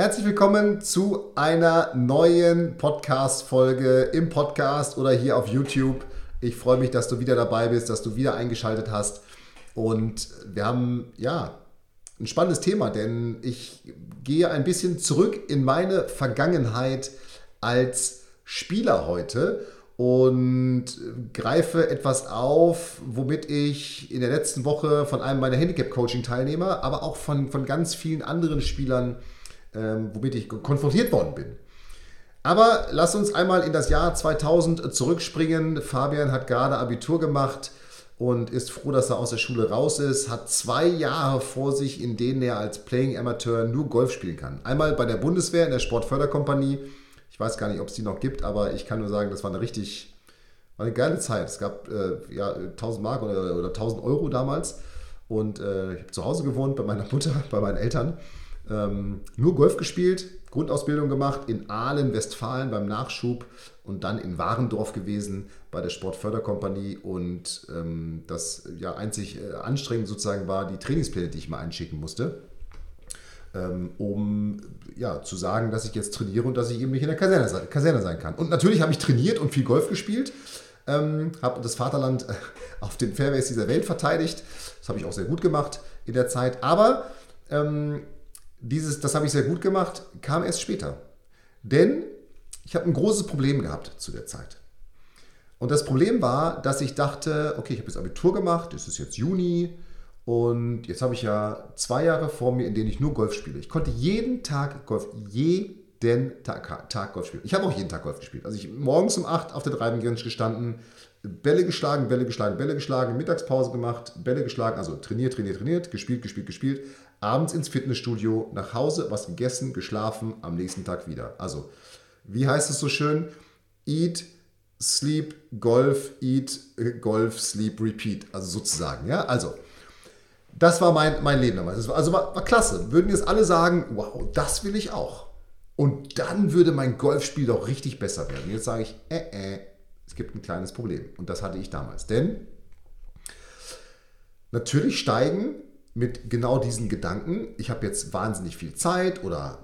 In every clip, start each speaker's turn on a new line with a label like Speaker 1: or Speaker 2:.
Speaker 1: Herzlich willkommen zu einer neuen Podcast-Folge im Podcast oder hier auf YouTube. Ich freue mich, dass du wieder dabei bist, dass du wieder eingeschaltet hast. Und wir haben ja ein spannendes Thema, denn ich gehe ein bisschen zurück in meine Vergangenheit als Spieler heute und greife etwas auf, womit ich in der letzten Woche von einem meiner Handicap-Coaching-Teilnehmer, aber auch von, von ganz vielen anderen Spielern, ähm, womit ich konfrontiert worden bin. Aber lass uns einmal in das Jahr 2000 zurückspringen. Fabian hat gerade Abitur gemacht und ist froh, dass er aus der Schule raus ist, hat zwei Jahre vor sich, in denen er als Playing Amateur nur Golf spielen kann. Einmal bei der Bundeswehr in der Sportförderkompanie. Ich weiß gar nicht, ob es die noch gibt, aber ich kann nur sagen, das war eine richtig, war eine geile Zeit. Es gab äh, ja 1000 Mark oder, oder 1000 Euro damals und äh, ich habe zu Hause gewohnt bei meiner Mutter, bei meinen Eltern. Ähm, nur Golf gespielt, Grundausbildung gemacht in Aalen, Westfalen beim Nachschub und dann in Warendorf gewesen bei der Sportförderkompanie. Und ähm, das ja einzig äh, anstrengend sozusagen war die Trainingspläne, die ich mal einschicken musste, ähm, um ja, zu sagen, dass ich jetzt trainiere und dass ich eben nicht in der Kaserne, Kaserne sein kann. Und natürlich habe ich trainiert und viel Golf gespielt. Ähm, habe das Vaterland äh, auf den Fairways dieser Welt verteidigt. Das habe ich auch sehr gut gemacht in der Zeit. Aber ähm, dieses, das habe ich sehr gut gemacht, kam erst später. Denn ich habe ein großes Problem gehabt zu der Zeit. Und das Problem war, dass ich dachte, okay, ich habe jetzt Abitur gemacht, es ist jetzt Juni und jetzt habe ich ja zwei Jahre vor mir, in denen ich nur Golf spiele. Ich konnte jeden Tag Golf, jeden Tag, Tag Golf spielen. Ich habe auch jeden Tag Golf gespielt. Also ich morgens um 8 auf der Driving Range gestanden, Bälle geschlagen, Bälle geschlagen, Bälle geschlagen, Mittagspause gemacht, Bälle geschlagen, also trainiert, trainiert, trainiert, gespielt, gespielt, gespielt, abends ins Fitnessstudio, nach Hause, was gegessen, geschlafen, am nächsten Tag wieder. Also, wie heißt es so schön? Eat, sleep, golf, eat, golf, sleep, repeat. Also sozusagen, ja. Also, das war mein, mein Leben damals. War, also war, war klasse. Würden jetzt alle sagen, wow, das will ich auch. Und dann würde mein Golfspiel doch richtig besser werden. Jetzt sage ich, äh, äh, es gibt ein kleines Problem. Und das hatte ich damals. Denn natürlich steigen mit genau diesen Gedanken, ich habe jetzt wahnsinnig viel Zeit oder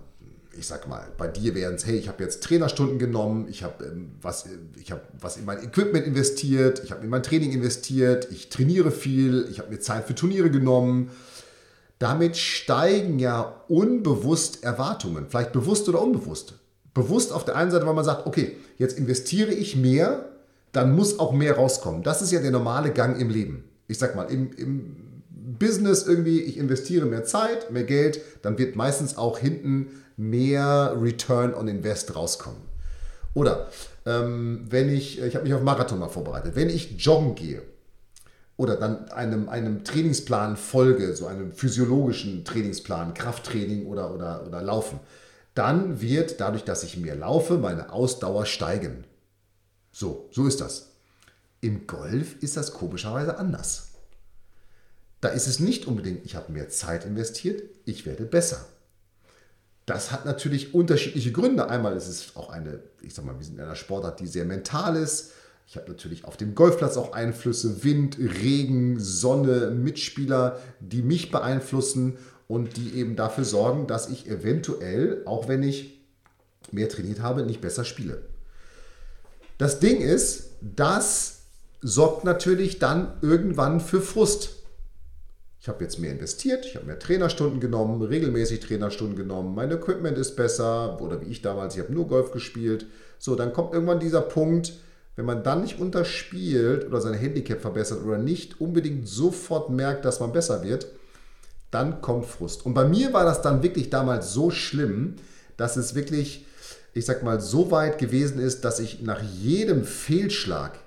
Speaker 1: ich sag mal, bei dir wären es, hey, ich habe jetzt Trainerstunden genommen, ich habe ähm, was, hab was in mein Equipment investiert, ich habe in mein Training investiert, ich trainiere viel, ich habe mir Zeit für Turniere genommen. Damit steigen ja unbewusst Erwartungen, vielleicht bewusst oder unbewusst. Bewusst auf der einen Seite, weil man sagt, okay, jetzt investiere ich mehr, dann muss auch mehr rauskommen. Das ist ja der normale Gang im Leben. Ich sag mal, im, im Business irgendwie, ich investiere mehr Zeit, mehr Geld, dann wird meistens auch hinten mehr Return on Invest rauskommen. Oder ähm, wenn ich, ich habe mich auf Marathon mal vorbereitet, wenn ich joggen gehe oder dann einem, einem Trainingsplan folge, so einem physiologischen Trainingsplan, Krafttraining oder, oder, oder Laufen, dann wird dadurch, dass ich mehr laufe, meine Ausdauer steigen. So, so ist das. Im Golf ist das komischerweise anders. Da ist es nicht unbedingt, ich habe mehr Zeit investiert, ich werde besser. Das hat natürlich unterschiedliche Gründe. Einmal ist es auch eine, ich sag mal, wir sind in einer Sportart, die sehr mental ist. Ich habe natürlich auf dem Golfplatz auch Einflüsse, Wind, Regen, Sonne, Mitspieler, die mich beeinflussen und die eben dafür sorgen, dass ich eventuell, auch wenn ich mehr trainiert habe, nicht besser spiele. Das Ding ist, das sorgt natürlich dann irgendwann für Frust. Ich habe jetzt mehr investiert, ich habe mehr Trainerstunden genommen, regelmäßig Trainerstunden genommen, mein Equipment ist besser oder wie ich damals, ich habe nur Golf gespielt. So, dann kommt irgendwann dieser Punkt, wenn man dann nicht unterspielt oder sein Handicap verbessert oder nicht unbedingt sofort merkt, dass man besser wird, dann kommt Frust. Und bei mir war das dann wirklich damals so schlimm, dass es wirklich, ich sag mal, so weit gewesen ist, dass ich nach jedem Fehlschlag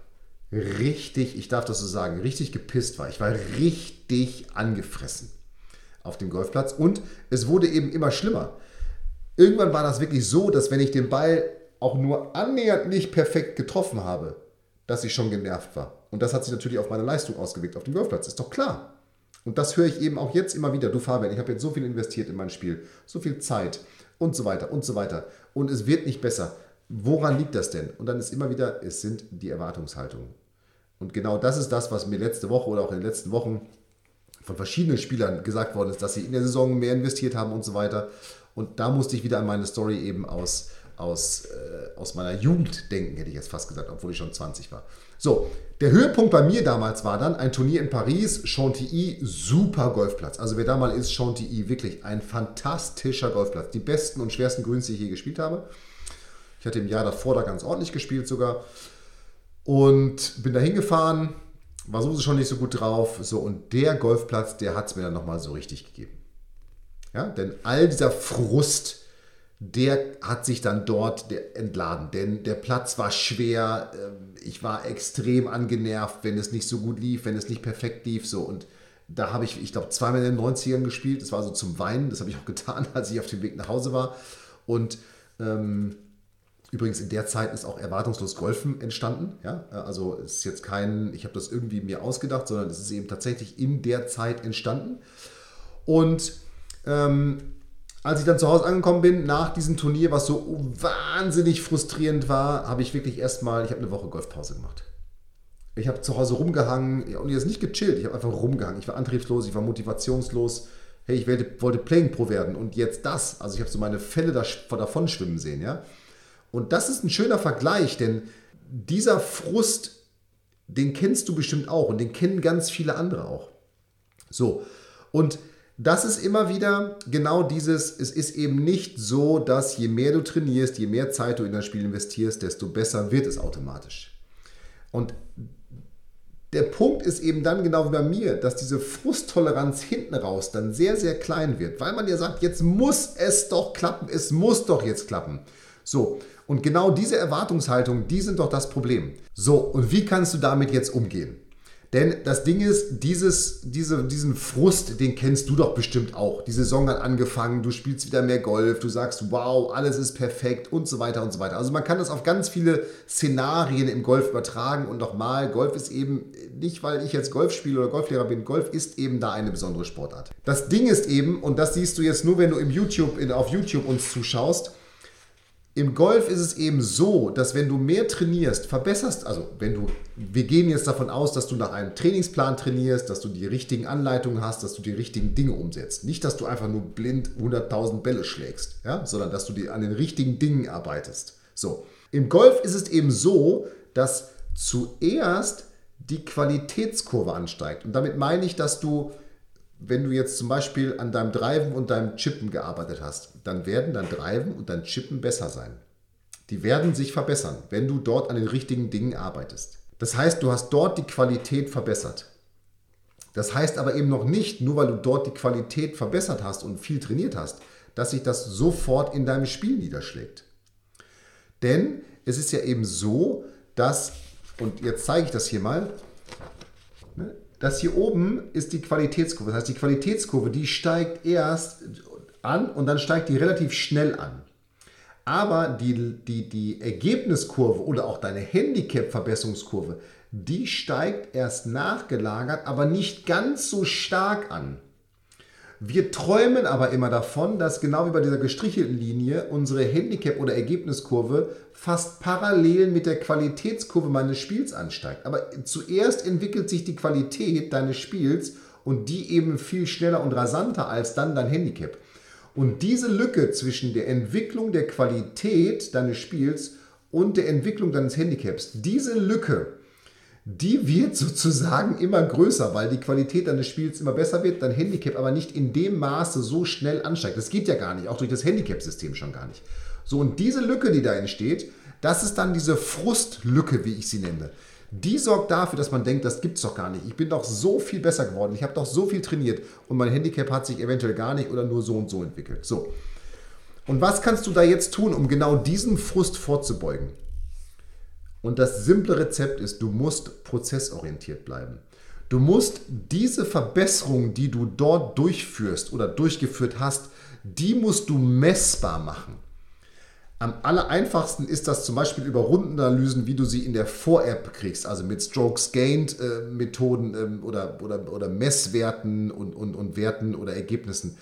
Speaker 1: richtig, ich darf das so sagen, richtig gepisst war. Ich war richtig angefressen auf dem Golfplatz und es wurde eben immer schlimmer. Irgendwann war das wirklich so, dass wenn ich den Ball auch nur annähernd nicht perfekt getroffen habe, dass ich schon genervt war. Und das hat sich natürlich auf meine Leistung ausgewirkt auf dem Golfplatz, ist doch klar. Und das höre ich eben auch jetzt immer wieder. Du Fabian, ich habe jetzt so viel investiert in mein Spiel, so viel Zeit und so weiter und so weiter. Und es wird nicht besser. Woran liegt das denn? Und dann ist immer wieder, es sind die Erwartungshaltungen. Und genau das ist das, was mir letzte Woche oder auch in den letzten Wochen von verschiedenen Spielern gesagt worden ist, dass sie in der Saison mehr investiert haben und so weiter. Und da musste ich wieder an meine Story eben aus, aus, äh, aus meiner Jugend denken, hätte ich jetzt fast gesagt, obwohl ich schon 20 war. So, der Höhepunkt bei mir damals war dann ein Turnier in Paris, Chantilly, super Golfplatz. Also wer da mal ist, Chantilly, wirklich ein fantastischer Golfplatz. Die besten und schwersten Grüns, die ich je gespielt habe. Ich hatte im Jahr davor da ganz ordentlich gespielt sogar. Und bin da hingefahren, war sowieso schon nicht so gut drauf. So, und der Golfplatz, der hat es mir dann nochmal so richtig gegeben. Ja, denn all dieser Frust, der hat sich dann dort entladen. Denn der Platz war schwer. Ähm, ich war extrem angenervt, wenn es nicht so gut lief, wenn es nicht perfekt lief. So, und da habe ich, ich glaube, zweimal in den 90ern gespielt. Das war so zum Weinen. Das habe ich auch getan, als ich auf dem Weg nach Hause war. Und ähm, Übrigens in der Zeit ist auch erwartungslos Golfen entstanden. Ja? Also es ist jetzt kein, ich habe das irgendwie mir ausgedacht, sondern es ist eben tatsächlich in der Zeit entstanden. Und ähm, als ich dann zu Hause angekommen bin, nach diesem Turnier, was so wahnsinnig frustrierend war, habe ich wirklich erstmal, ich habe eine Woche Golfpause gemacht. Ich habe zu Hause rumgehangen und jetzt nicht gechillt, ich habe einfach rumgehangen. Ich war antriebslos, ich war motivationslos. Hey, ich wollte, wollte Playing Pro werden und jetzt das. Also ich habe so meine Fälle da, davon schwimmen sehen, ja. Und das ist ein schöner Vergleich, denn dieser Frust, den kennst du bestimmt auch und den kennen ganz viele andere auch. So, und das ist immer wieder genau dieses, es ist eben nicht so, dass je mehr du trainierst, je mehr Zeit du in das Spiel investierst, desto besser wird es automatisch. Und der Punkt ist eben dann genau wie bei mir, dass diese Frusttoleranz hinten raus dann sehr, sehr klein wird, weil man ja sagt, jetzt muss es doch klappen, es muss doch jetzt klappen. So, und genau diese Erwartungshaltung, die sind doch das Problem. So, und wie kannst du damit jetzt umgehen? Denn das Ding ist, dieses, diese, diesen Frust, den kennst du doch bestimmt auch. Die Saison hat angefangen, du spielst wieder mehr Golf, du sagst, wow, alles ist perfekt und so weiter und so weiter. Also man kann das auf ganz viele Szenarien im Golf übertragen und nochmal, Golf ist eben nicht, weil ich jetzt Golf spiele oder Golflehrer bin, Golf ist eben da eine besondere Sportart. Das Ding ist eben, und das siehst du jetzt nur, wenn du im YouTube, in, auf YouTube uns zuschaust, im Golf ist es eben so, dass wenn du mehr trainierst, verbesserst, also wenn du, wir gehen jetzt davon aus, dass du nach einem Trainingsplan trainierst, dass du die richtigen Anleitungen hast, dass du die richtigen Dinge umsetzt. Nicht, dass du einfach nur blind 100.000 Bälle schlägst, ja? sondern dass du die, an den richtigen Dingen arbeitest. So. Im Golf ist es eben so, dass zuerst die Qualitätskurve ansteigt. Und damit meine ich, dass du wenn du jetzt zum Beispiel an deinem Driven und deinem Chippen gearbeitet hast, dann werden dein Driven und dein Chippen besser sein. Die werden sich verbessern, wenn du dort an den richtigen Dingen arbeitest. Das heißt, du hast dort die Qualität verbessert. Das heißt aber eben noch nicht, nur weil du dort die Qualität verbessert hast und viel trainiert hast, dass sich das sofort in deinem Spiel niederschlägt. Denn es ist ja eben so, dass, und jetzt zeige ich das hier mal, ne, das hier oben ist die Qualitätskurve. Das heißt, die Qualitätskurve, die steigt erst an und dann steigt die relativ schnell an. Aber die, die, die Ergebniskurve oder auch deine Handicap-Verbesserungskurve, die steigt erst nachgelagert, aber nicht ganz so stark an. Wir träumen aber immer davon, dass genau wie bei dieser gestrichelten Linie unsere Handicap- oder Ergebniskurve fast parallel mit der Qualitätskurve meines Spiels ansteigt. Aber zuerst entwickelt sich die Qualität deines Spiels und die eben viel schneller und rasanter als dann dein Handicap. Und diese Lücke zwischen der Entwicklung der Qualität deines Spiels und der Entwicklung deines Handicaps, diese Lücke, die wird sozusagen immer größer, weil die Qualität deines Spiels immer besser wird, dein Handicap aber nicht in dem Maße so schnell ansteigt. Das geht ja gar nicht, auch durch das Handicap-System schon gar nicht. So, und diese Lücke, die da entsteht, das ist dann diese Frustlücke, wie ich sie nenne. Die sorgt dafür, dass man denkt, das gibt's doch gar nicht. Ich bin doch so viel besser geworden, ich habe doch so viel trainiert und mein Handicap hat sich eventuell gar nicht oder nur so und so entwickelt. So. Und was kannst du da jetzt tun, um genau diesen Frust vorzubeugen? Und das simple Rezept ist, du musst prozessorientiert bleiben. Du musst diese Verbesserung, die du dort durchführst oder durchgeführt hast, die musst du messbar machen. Am aller einfachsten ist das zum Beispiel über Rundenanalysen, wie du sie in der Vor-App kriegst, also mit Strokes Gained äh, Methoden ähm, oder, oder, oder Messwerten und, und, und Werten oder Ergebnissen.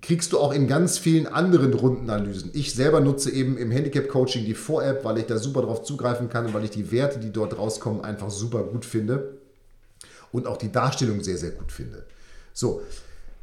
Speaker 1: Kriegst du auch in ganz vielen anderen Rundenanalysen. Ich selber nutze eben im Handicap-Coaching die Vor-App, weil ich da super drauf zugreifen kann und weil ich die Werte, die dort rauskommen, einfach super gut finde und auch die Darstellung sehr, sehr gut finde. So,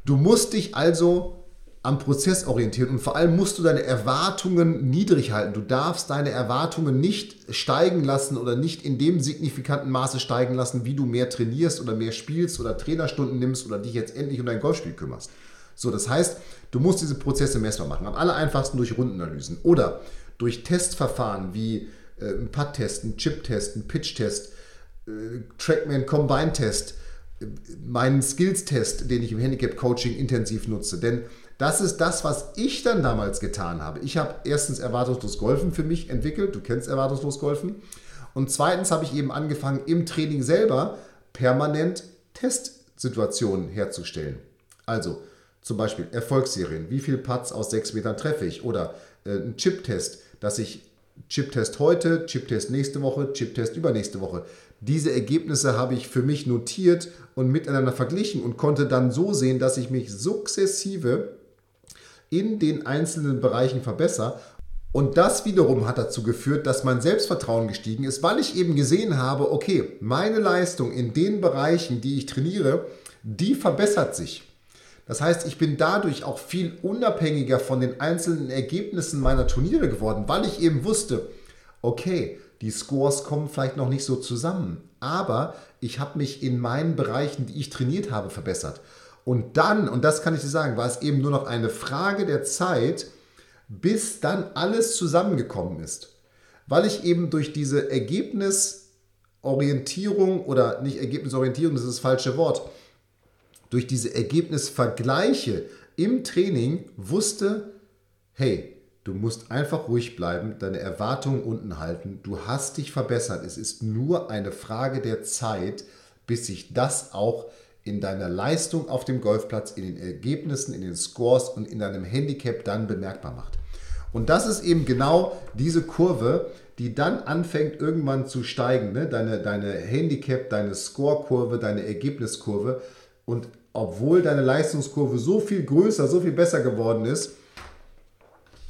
Speaker 1: du musst dich also am Prozess orientieren und vor allem musst du deine Erwartungen niedrig halten. Du darfst deine Erwartungen nicht steigen lassen oder nicht in dem signifikanten Maße steigen lassen, wie du mehr trainierst oder mehr spielst oder Trainerstunden nimmst oder dich jetzt endlich um dein Golfspiel kümmerst. So, das heißt, du musst diese Prozesse messbar machen. Am aller einfachsten durch Rundenanalysen oder durch Testverfahren wie äh, ein Putt-Test, ein Chip-Test, ein Pitch-Test, äh, Trackman Combine-Test, äh, meinen Skills-Test, den ich im Handicap-Coaching intensiv nutze. Denn das ist das, was ich dann damals getan habe. Ich habe erstens erwartungslos Golfen für mich entwickelt. Du kennst erwartungslos Golfen. Und zweitens habe ich eben angefangen, im Training selber permanent Testsituationen herzustellen. Also zum Beispiel Erfolgsserien. Wie viele Putts aus sechs Metern treffe ich? Oder äh, ein Chip-Test, dass ich Chip-Test heute, Chip-Test nächste Woche, Chip-Test übernächste Woche. Diese Ergebnisse habe ich für mich notiert und miteinander verglichen und konnte dann so sehen, dass ich mich sukzessive in den einzelnen Bereichen verbessere. Und das wiederum hat dazu geführt, dass mein Selbstvertrauen gestiegen ist, weil ich eben gesehen habe, okay, meine Leistung in den Bereichen, die ich trainiere, die verbessert sich. Das heißt, ich bin dadurch auch viel unabhängiger von den einzelnen Ergebnissen meiner Turniere geworden, weil ich eben wusste, okay, die Scores kommen vielleicht noch nicht so zusammen, aber ich habe mich in meinen Bereichen, die ich trainiert habe, verbessert. Und dann, und das kann ich dir sagen, war es eben nur noch eine Frage der Zeit, bis dann alles zusammengekommen ist. Weil ich eben durch diese Ergebnisorientierung oder nicht Ergebnisorientierung, das ist das falsche Wort, durch diese Ergebnisvergleiche im Training wusste, hey, du musst einfach ruhig bleiben, deine Erwartungen unten halten, du hast dich verbessert, es ist nur eine Frage der Zeit, bis sich das auch in deiner Leistung auf dem Golfplatz, in den Ergebnissen, in den Scores und in deinem Handicap dann bemerkbar macht. Und das ist eben genau diese Kurve, die dann anfängt irgendwann zu steigen. Ne? Deine, deine Handicap, deine Score-Kurve, deine Ergebniskurve. Und obwohl deine Leistungskurve so viel größer, so viel besser geworden ist,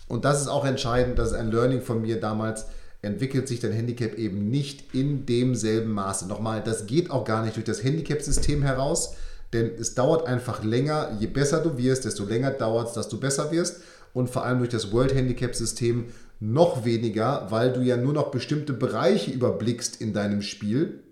Speaker 1: und das ist auch entscheidend, das ist ein Learning von mir damals, entwickelt sich dein Handicap eben nicht in demselben Maße. Nochmal, das geht auch gar nicht durch das Handicap-System heraus, denn es dauert einfach länger. Je besser du wirst, desto länger dauert es, dass du besser wirst. Und vor allem durch das World Handicap-System noch weniger, weil du ja nur noch bestimmte Bereiche überblickst in deinem Spiel,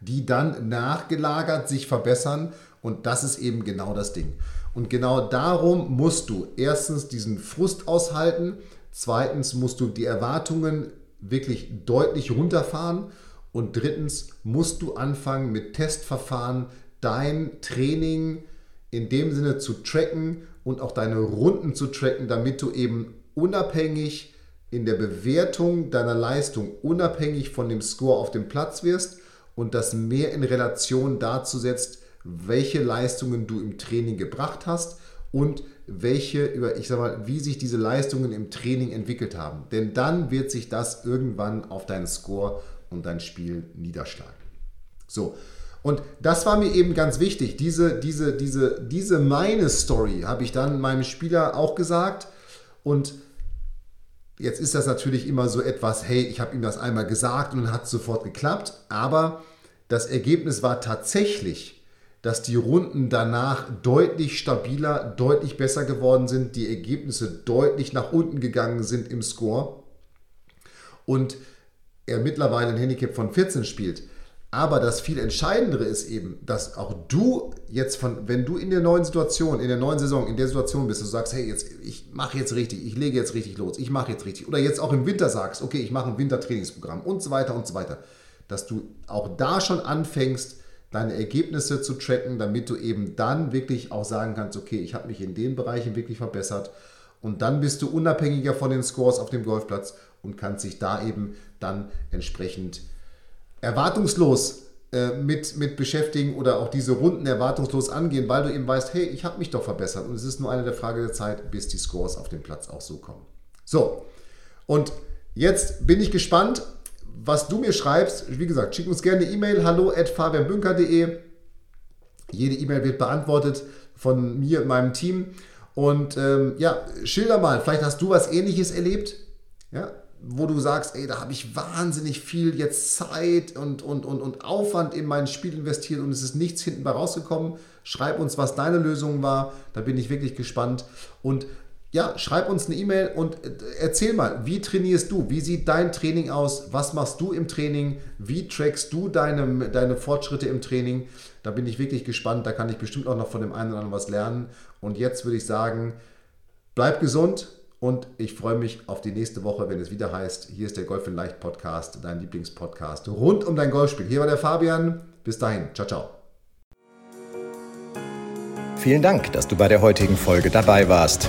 Speaker 1: die dann nachgelagert sich verbessern. Und das ist eben genau das Ding. Und genau darum musst du erstens diesen Frust aushalten, Zweitens musst du die Erwartungen wirklich deutlich runterfahren. Und drittens musst du anfangen mit Testverfahren dein Training in dem Sinne zu tracken und auch deine Runden zu tracken, damit du eben unabhängig in der Bewertung deiner Leistung, unabhängig von dem Score auf dem Platz wirst und das mehr in Relation dazu setzt, welche Leistungen du im Training gebracht hast und welche, über, ich sag mal, wie sich diese Leistungen im Training entwickelt haben. Denn dann wird sich das irgendwann auf deinen Score und dein Spiel niederschlagen. So. Und das war mir eben ganz wichtig. Diese, diese, diese, diese meine Story habe ich dann meinem Spieler auch gesagt. Und jetzt ist das natürlich immer so etwas, hey, ich habe ihm das einmal gesagt und hat sofort geklappt. Aber das Ergebnis war tatsächlich dass die Runden danach deutlich stabiler, deutlich besser geworden sind, die Ergebnisse deutlich nach unten gegangen sind im Score und er mittlerweile ein Handicap von 14 spielt. Aber das viel Entscheidendere ist eben, dass auch du jetzt von, wenn du in der neuen Situation, in der neuen Saison, in der Situation bist, du sagst, hey, jetzt, ich mache jetzt richtig, ich lege jetzt richtig los, ich mache jetzt richtig. Oder jetzt auch im Winter sagst, okay, ich mache ein Wintertrainingsprogramm und so weiter und so weiter. Dass du auch da schon anfängst, deine Ergebnisse zu tracken, damit du eben dann wirklich auch sagen kannst, okay, ich habe mich in den Bereichen wirklich verbessert. Und dann bist du unabhängiger von den Scores auf dem Golfplatz und kannst sich da eben dann entsprechend erwartungslos äh, mit, mit beschäftigen oder auch diese Runden erwartungslos angehen, weil du eben weißt, hey, ich habe mich doch verbessert. Und es ist nur eine der Frage der Zeit, bis die Scores auf dem Platz auch so kommen. So, und jetzt bin ich gespannt, was du mir schreibst. Wie gesagt, schick uns gerne eine E-Mail, hallo at fabianbünker.de. Jede E-Mail wird beantwortet von mir und meinem Team. Und ähm, ja, schilder mal, vielleicht hast du was ähnliches erlebt. Ja, wo du sagst, ey, da habe ich wahnsinnig viel jetzt Zeit und, und, und, und Aufwand in mein Spiel investiert und es ist nichts hinten bei rausgekommen. Schreib uns, was deine Lösung war. Da bin ich wirklich gespannt. Und ja, schreib uns eine E-Mail und äh, erzähl mal, wie trainierst du? Wie sieht dein Training aus? Was machst du im Training? Wie trackst du deine, deine Fortschritte im Training? Da bin ich wirklich gespannt. Da kann ich bestimmt auch noch von dem einen oder anderen was lernen. Und jetzt würde ich sagen, bleib gesund, und ich freue mich auf die nächste Woche, wenn es wieder heißt, hier ist der Golf in Leicht Podcast, dein Lieblingspodcast rund um dein Golfspiel. Hier war der Fabian. Bis dahin. Ciao, ciao.
Speaker 2: Vielen Dank, dass du bei der heutigen Folge dabei warst.